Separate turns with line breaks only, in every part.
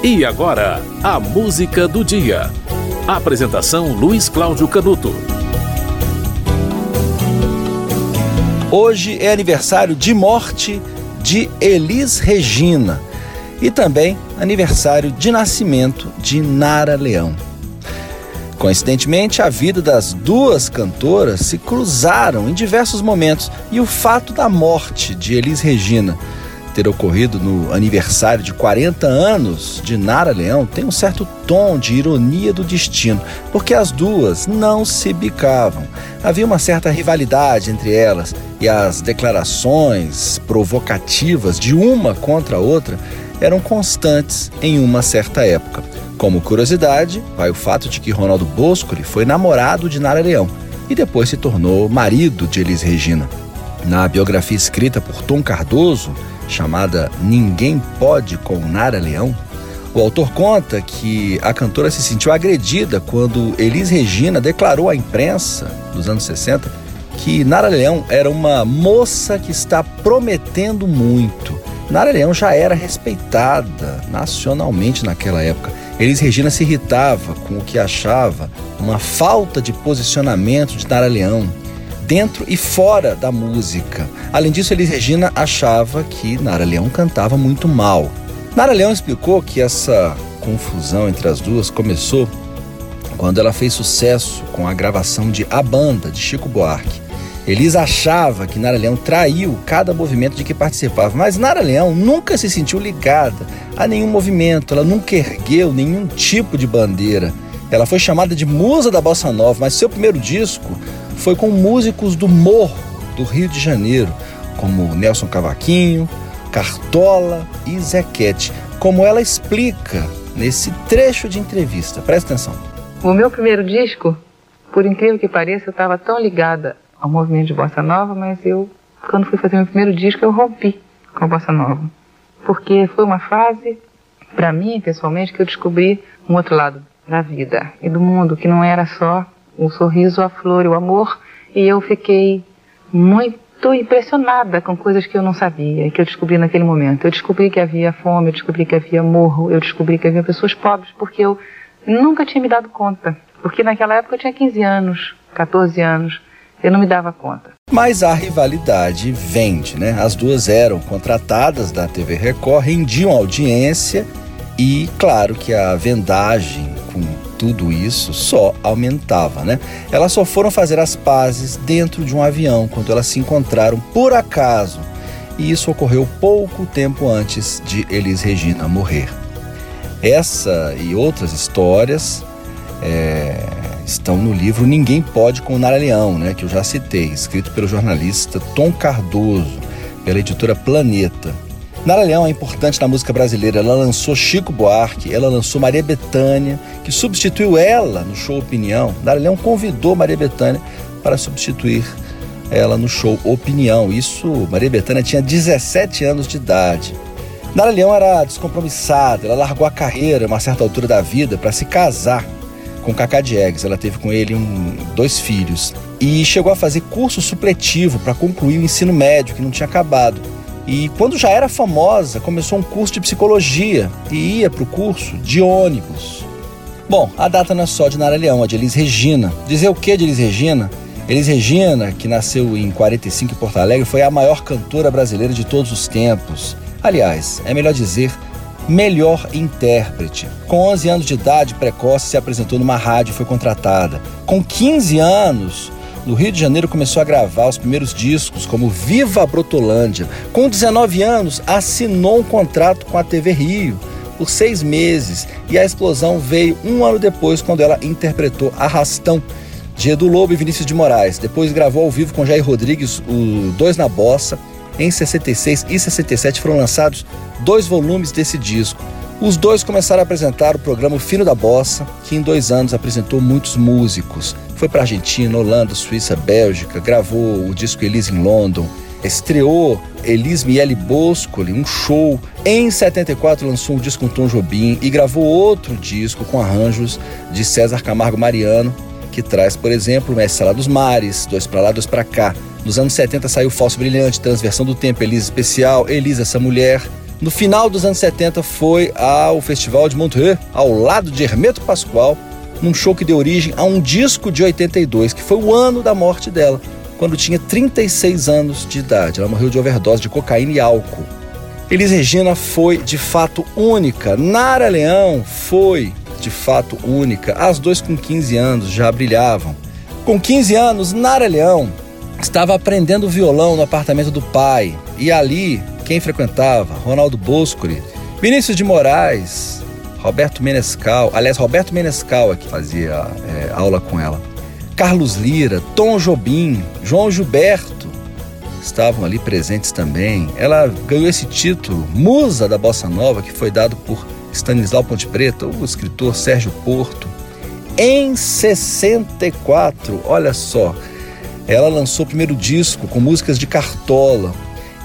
E agora, a música do dia. Apresentação Luiz Cláudio Canuto.
Hoje é aniversário de morte de Elis Regina e também aniversário de nascimento de Nara Leão. Coincidentemente, a vida das duas cantoras se cruzaram em diversos momentos e o fato da morte de Elis Regina ter ocorrido no aniversário de 40 anos de Nara Leão tem um certo tom de ironia do destino, porque as duas não se bicavam. Havia uma certa rivalidade entre elas e as declarações provocativas de uma contra a outra eram constantes em uma certa época. Como curiosidade, vai o fato de que Ronaldo Boscoli foi namorado de Nara Leão e depois se tornou marido de Elis Regina. Na biografia escrita por Tom Cardoso, chamada Ninguém Pode com Nara Leão, o autor conta que a cantora se sentiu agredida quando Elis Regina declarou à imprensa, nos anos 60, que Nara Leão era uma moça que está prometendo muito. Nara Leão já era respeitada nacionalmente naquela época. Elis Regina se irritava com o que achava uma falta de posicionamento de Nara Leão dentro e fora da música. Além disso, Elis Regina achava que Nara Leão cantava muito mal. Nara Leão explicou que essa confusão entre as duas começou quando ela fez sucesso com a gravação de A Banda, de Chico Buarque. Elis achava que Nara Leão traiu cada movimento de que participava, mas Nara Leão nunca se sentiu ligada a nenhum movimento, ela nunca ergueu nenhum tipo de bandeira. Ela foi chamada de musa da bossa nova, mas seu primeiro disco foi com músicos do morro do Rio de Janeiro, como Nelson Cavaquinho, Cartola e Zequete, como ela explica nesse trecho de entrevista. Presta atenção.
O meu primeiro disco, por incrível que pareça, eu estava tão ligada ao movimento de bossa nova, mas eu, quando fui fazer meu primeiro disco, eu rompi com a bossa nova, porque foi uma fase, para mim pessoalmente, que eu descobri um outro lado da vida e do mundo que não era só o sorriso, a flor o amor, e eu fiquei muito impressionada com coisas que eu não sabia e que eu descobri naquele momento. Eu descobri que havia fome, eu descobri que havia morro, eu descobri que havia pessoas pobres, porque eu nunca tinha me dado conta. Porque naquela época eu tinha 15 anos, 14 anos, eu não me dava conta.
Mas a rivalidade vende, né? As duas eram contratadas da TV Record, rendiam audiência e, claro, que a vendagem tudo isso só aumentava, né? Elas só foram fazer as pazes dentro de um avião quando elas se encontraram por acaso. E isso ocorreu pouco tempo antes de Elis Regina morrer. Essa e outras histórias é, estão no livro Ninguém Pode com Nara Leão, né, que eu já citei, escrito pelo jornalista Tom Cardoso, pela editora Planeta. Nara Leão é importante na música brasileira. Ela lançou Chico Buarque, ela lançou Maria Bethânia, que substituiu ela no show Opinião. Nara Leão convidou Maria Bethânia para substituir ela no show Opinião. Isso, Maria Bethânia tinha 17 anos de idade. Nara Leão era descompromissada, ela largou a carreira a uma certa altura da vida para se casar com Cacá Diegues. Ela teve com ele um, dois filhos e chegou a fazer curso supletivo para concluir o ensino médio, que não tinha acabado. E quando já era famosa, começou um curso de psicologia e ia para o curso de ônibus. Bom, a data não é só de Nara Leão, é de Elis Regina. Dizer o que de Elis Regina? Elis Regina, que nasceu em 45 em Porto Alegre, foi a maior cantora brasileira de todos os tempos. Aliás, é melhor dizer, melhor intérprete. Com 11 anos de idade precoce, se apresentou numa rádio e foi contratada. Com 15 anos, no Rio de Janeiro começou a gravar os primeiros discos, como Viva Brotolândia. Com 19 anos, assinou um contrato com a TV Rio por seis meses e a explosão veio um ano depois, quando ela interpretou Arrastão, de Edu Lobo e Vinícius de Moraes. Depois gravou ao vivo com Jair Rodrigues o Dois na Bossa. Em 66 e 67 foram lançados dois volumes desse disco. Os dois começaram a apresentar o programa Fino da Bossa, que em dois anos apresentou muitos músicos. Foi para Argentina, Holanda, Suíça, Bélgica, gravou o disco Elise em London, estreou Elis Miele Boscoli, um show. Em 74 lançou um disco com Tom Jobim e gravou outro disco com arranjos de César Camargo Mariano, que traz, por exemplo, Mestre Sala dos Mares, Dois Pra Lá, Dois Pra Cá. Nos anos 70 saiu Falso Brilhante, Transversão do Tempo, Elisa Especial, Elisa Essa Mulher, No final dos anos 70 foi ao Festival de Montreux, ao lado de Hermeto Pascoal, num show que deu origem a um disco de 82, que foi o ano da morte dela, quando tinha 36 anos de idade. Ela morreu de overdose de cocaína e álcool. Elis Regina foi de fato única. Nara Leão foi de fato única. As duas com 15 anos já brilhavam. Com 15 anos, Nara Leão estava aprendendo violão no apartamento do pai. E ali, quem frequentava? Ronaldo Boscoli, Vinícius de Moraes, Roberto Menescal. Aliás, Roberto Menescal é que fazia é, aula com ela. Carlos Lira, Tom Jobim, João Gilberto estavam ali presentes também. Ela ganhou esse título, Musa da Bossa Nova, que foi dado por Stanislau Ponte Preta, o escritor Sérgio Porto. Em 64, olha só, ela lançou o primeiro disco com músicas de Cartola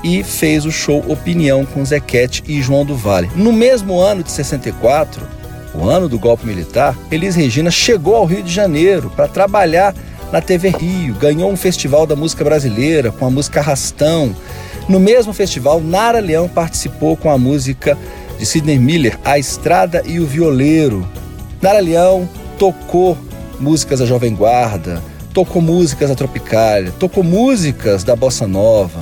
e fez o show Opinião com Zequete e João do Vale. No mesmo ano de 64, o ano do golpe militar, Elis Regina chegou ao Rio de Janeiro para trabalhar na TV Rio, ganhou um festival da música brasileira com a música Rastão. No mesmo festival, Nara Leão participou com a música de Sidney Miller, A Estrada e o Violeiro. Nara Leão tocou músicas da Jovem Guarda, tocou músicas da Tropicália, tocou músicas da Bossa Nova.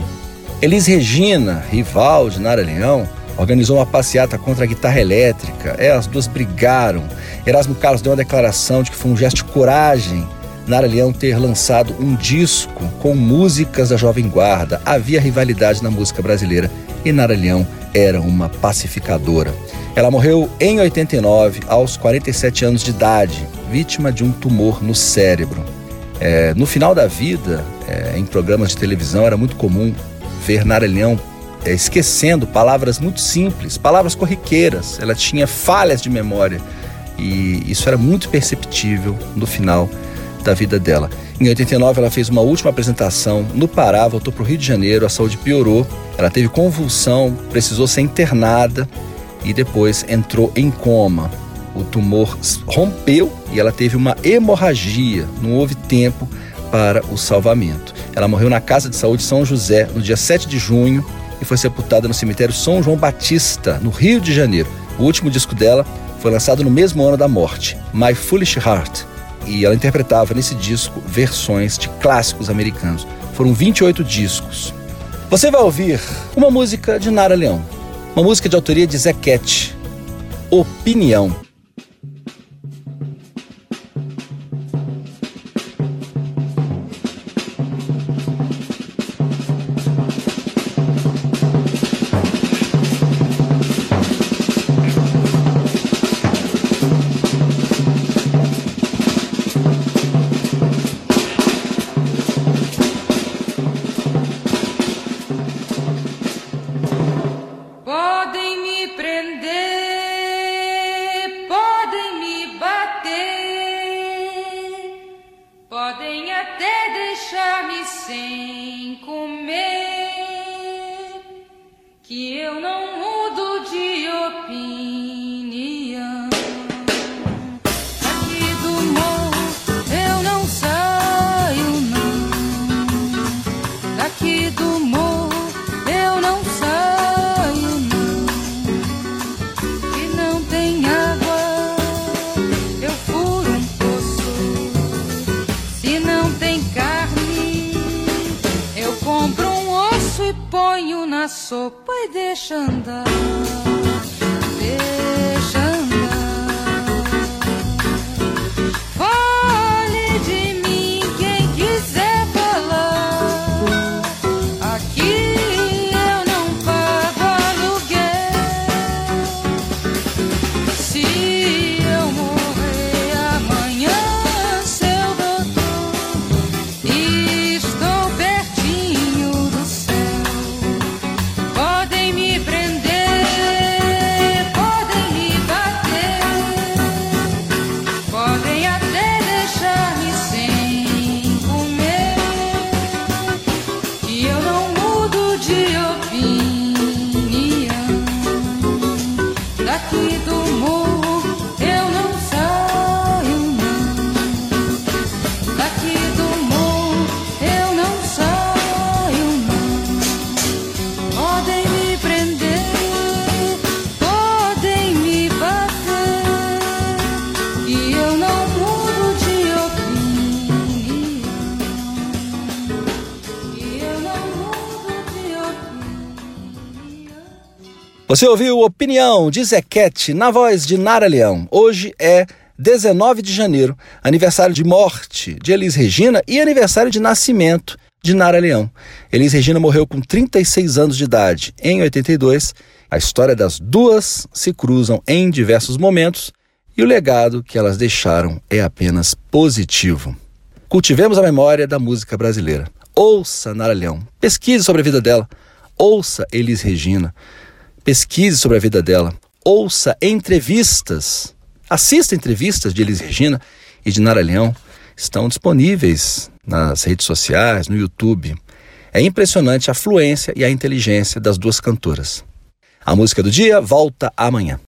Elis Regina, rival de Nara Leão, organizou uma passeata contra a guitarra elétrica. É, as duas brigaram. Erasmo Carlos deu uma declaração de que foi um gesto de coragem Nara Leão ter lançado um disco com músicas da Jovem Guarda. Havia rivalidade na música brasileira e Nara Leão era uma pacificadora. Ela morreu em 89, aos 47 anos de idade, vítima de um tumor no cérebro. É, no final da vida, é, em programas de televisão, era muito comum ver Nara Leão é, esquecendo palavras muito simples, palavras corriqueiras. Ela tinha falhas de memória e isso era muito perceptível no final da vida dela. Em 89, ela fez uma última apresentação no Pará, voltou para o Rio de Janeiro, a saúde piorou, ela teve convulsão, precisou ser internada e depois entrou em coma. O tumor rompeu e ela teve uma hemorragia, não houve tempo para o salvamento. Ela morreu na Casa de Saúde São José no dia 7 de junho e foi sepultada no cemitério São João Batista, no Rio de Janeiro. O último disco dela foi lançado no mesmo ano da morte, My Foolish Heart, e ela interpretava nesse disco versões de clássicos americanos. Foram 28 discos. Você vai ouvir uma música de Nara Leão, uma música de autoria de Zequete, Opinião. sem comer, que eu não sopa e deixa andar. Deixa Você ouviu Opinião de Zequete na voz de Nara Leão. Hoje é 19 de janeiro, aniversário de morte de Elis Regina e aniversário de nascimento de Nara Leão. Elis Regina morreu com 36 anos de idade em 82. A história das duas se cruzam em diversos momentos e o legado que elas deixaram é apenas positivo. Cultivemos a memória da música brasileira. Ouça Nara Leão, pesquise sobre a vida dela. Ouça Elis Regina pesquise sobre a vida dela, ouça entrevistas, assista entrevistas de Elis Regina e de Nara Leão, estão disponíveis nas redes sociais, no YouTube. É impressionante a fluência e a inteligência das duas cantoras. A música do dia volta amanhã.